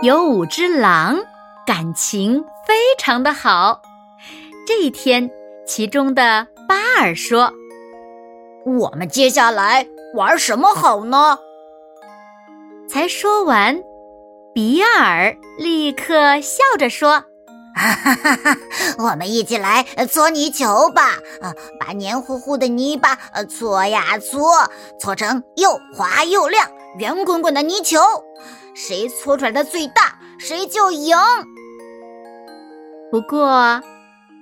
有五只狼，感情非常的好。这一天，其中的巴尔说：“我们接下来玩什么好呢？”才说完，比尔立刻笑着说：“哈哈哈哈！我们一起来搓泥球吧！啊，把黏糊糊的泥巴搓呀搓，搓成又滑又亮、圆滚滚的泥球。谁搓出来的最大，谁就赢。”不过，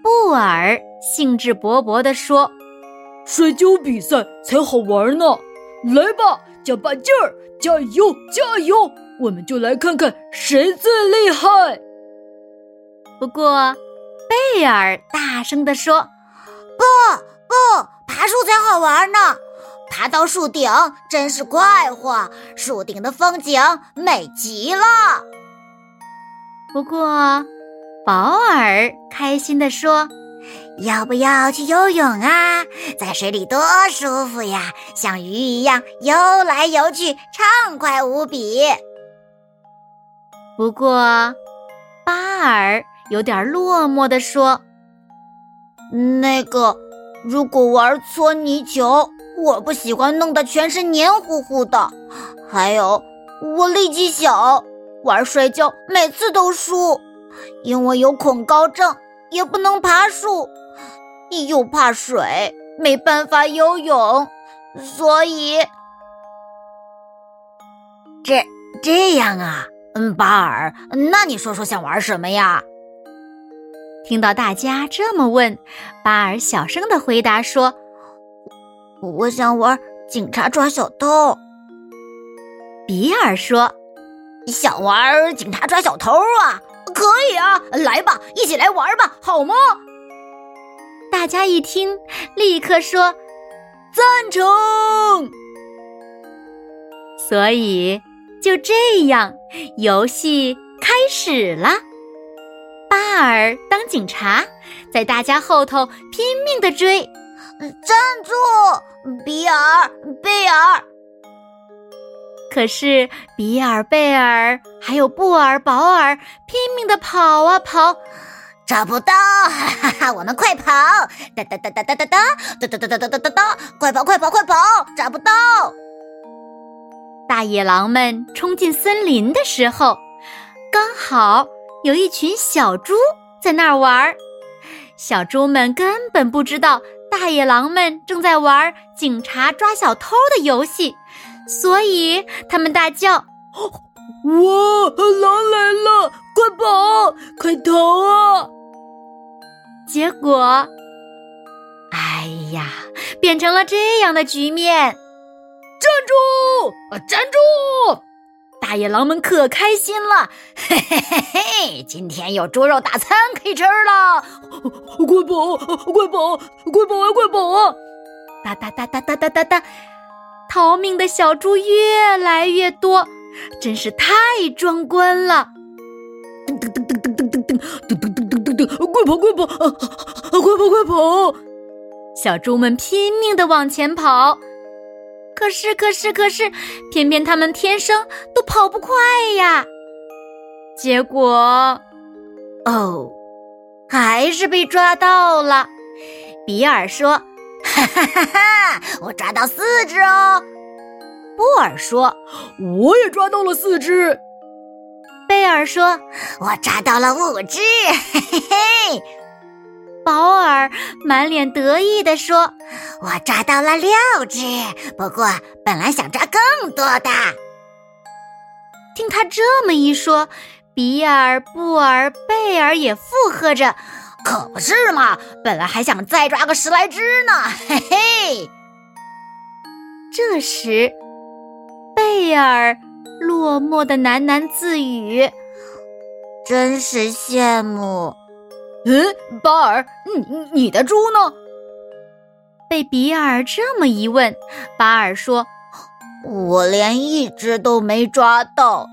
布尔兴致勃勃地说：“摔跤比赛才好玩呢！来吧，加把劲儿！”加油，加油！我们就来看看谁最厉害。不过，贝尔大声地说：“不不，爬树才好玩呢！爬到树顶真是快活，树顶的风景美极了。”不过，保尔开心地说。要不要去游泳啊？在水里多舒服呀，像鱼一样游来游去，畅快无比。不过，巴尔有点落寞地说：“那个，如果玩搓泥球，我不喜欢弄得全身黏糊糊的。还有，我力气小，玩摔跤每次都输，因为有恐高症，也不能爬树。”又怕水，没办法游泳，所以这这样啊，嗯，巴尔，那你说说想玩什么呀？听到大家这么问，巴尔小声的回答说：“我想玩警察抓小偷。”比尔说：“想玩警察抓小偷啊？可以啊，来吧，一起来玩吧，好吗？”大家一听，立刻说赞成。所以就这样，游戏开始了。巴尔当警察，在大家后头拼命的追。站住，比尔、贝尔！可是比尔、贝尔还有布尔、保尔拼命的跑啊跑。找不到，哈哈哈！我们快跑！哒哒哒哒哒哒哒哒哒哒哒哒哒哒哒！快跑快跑快跑！找不到。大野狼们冲进森林的时候，刚好有一群小猪在那儿玩儿。小猪们根本不知道大野狼们正在玩警察抓小偷的游戏，所以他们大叫：“哇！狼来了！快跑！快逃啊！”结果，哎呀，变成了这样的局面！站住！啊，站住！大野狼们可开心了，嘿嘿嘿嘿，今天有猪肉大餐可以吃了！快跑！快跑！快跑啊！快跑啊！哒哒哒哒哒哒哒哒，逃命的小猪越来越多，真是太壮观了！噔噔噔噔噔噔噔噔噔噔噔噔噔。快跑！快跑！啊！快跑！快跑！小猪们拼命的往前跑，可是，可是，可是，偏偏他们天生都跑不快呀。结果，哦，还是被抓到了。比尔说：“哈哈哈哈！我抓到四只哦。”布尔说：“我也抓到了四只。”贝尔说：“我抓到了五只。”嘿嘿嘿，保尔满脸得意地说：“我抓到了六只，不过本来想抓更多的。”听他这么一说，比尔、布尔、贝尔也附和着：“可不是嘛，本来还想再抓个十来只呢。”嘿嘿。这时，贝尔落寞的喃喃自语：“真是羡慕。”嗯，巴尔，你你的猪呢？被比尔这么一问，巴尔说：“我连一只都没抓到。”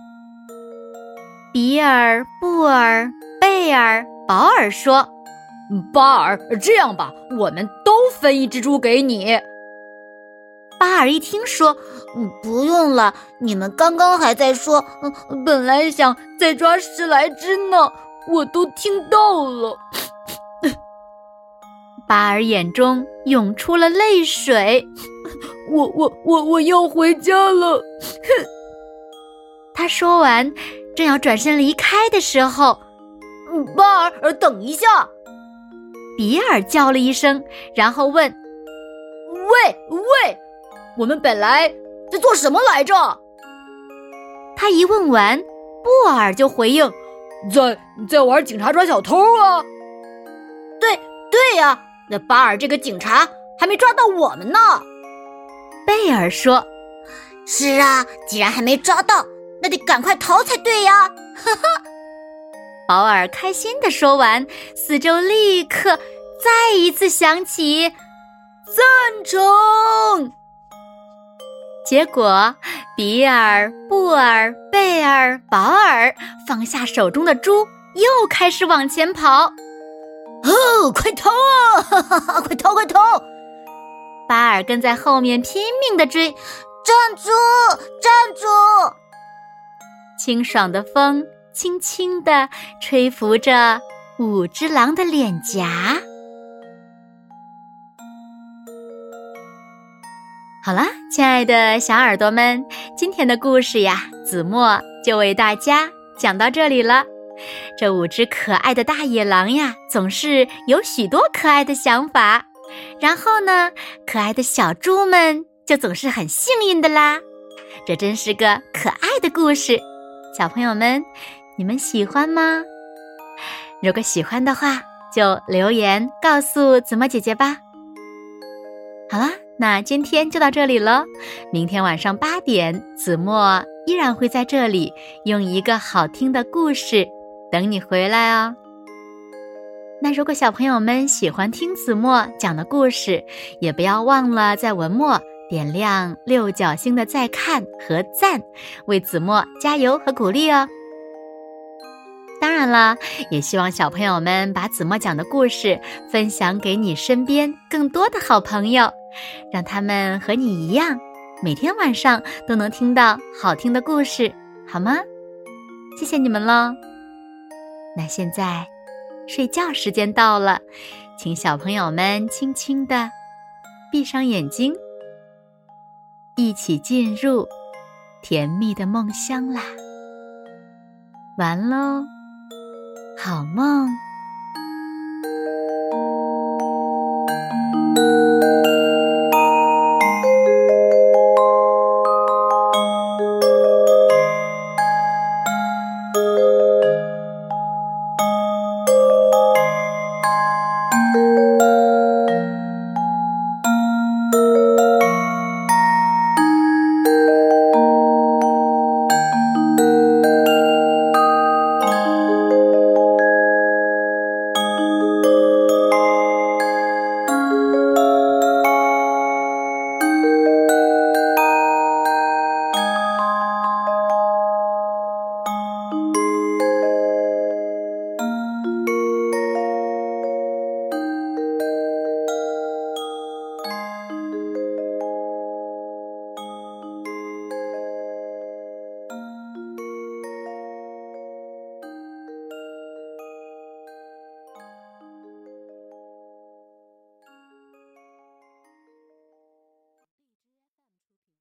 比尔、布尔、贝尔、保尔说：“巴尔，这样吧，我们都分一只猪给你。”巴尔一听说：“嗯，不用了，你们刚刚还在说，嗯，本来想再抓十来只呢。”我都听到了，巴尔眼中涌出了泪水。我我我我要回家了。哼！他说完，正要转身离开的时候，巴尔，等一下！比尔叫了一声，然后问：“喂喂，我们本来在做什么来着？”他一问完，布尔就回应。在在玩警察抓小偷啊！对对呀，那巴尔这个警察还没抓到我们呢。贝尔说：“是啊，既然还没抓到，那得赶快逃才对呀！”哈哈，保尔开心的说完，四周立刻再一次响起赞成。结果，比尔、布尔、贝尔、保尔放下手中的猪，又开始往前跑。哦，快逃啊！哈哈哈，快逃，快逃！巴尔跟在后面拼命的追。站住！站住！清爽的风轻轻地吹拂着五只狼的脸颊。好啦，亲爱的小耳朵们，今天的故事呀，子墨就为大家讲到这里了。这五只可爱的大野狼呀，总是有许多可爱的想法。然后呢，可爱的小猪们就总是很幸运的啦。这真是个可爱的故事，小朋友们，你们喜欢吗？如果喜欢的话，就留言告诉子墨姐姐吧。好啦。那今天就到这里了，明天晚上八点，子墨依然会在这里用一个好听的故事等你回来哦。那如果小朋友们喜欢听子墨讲的故事，也不要忘了在文末点亮六角星的再看和赞，为子墨加油和鼓励哦。当然了，也希望小朋友们把子墨讲的故事分享给你身边更多的好朋友。让他们和你一样，每天晚上都能听到好听的故事，好吗？谢谢你们喽。那现在，睡觉时间到了，请小朋友们轻轻的闭上眼睛，一起进入甜蜜的梦乡啦。完喽，好梦。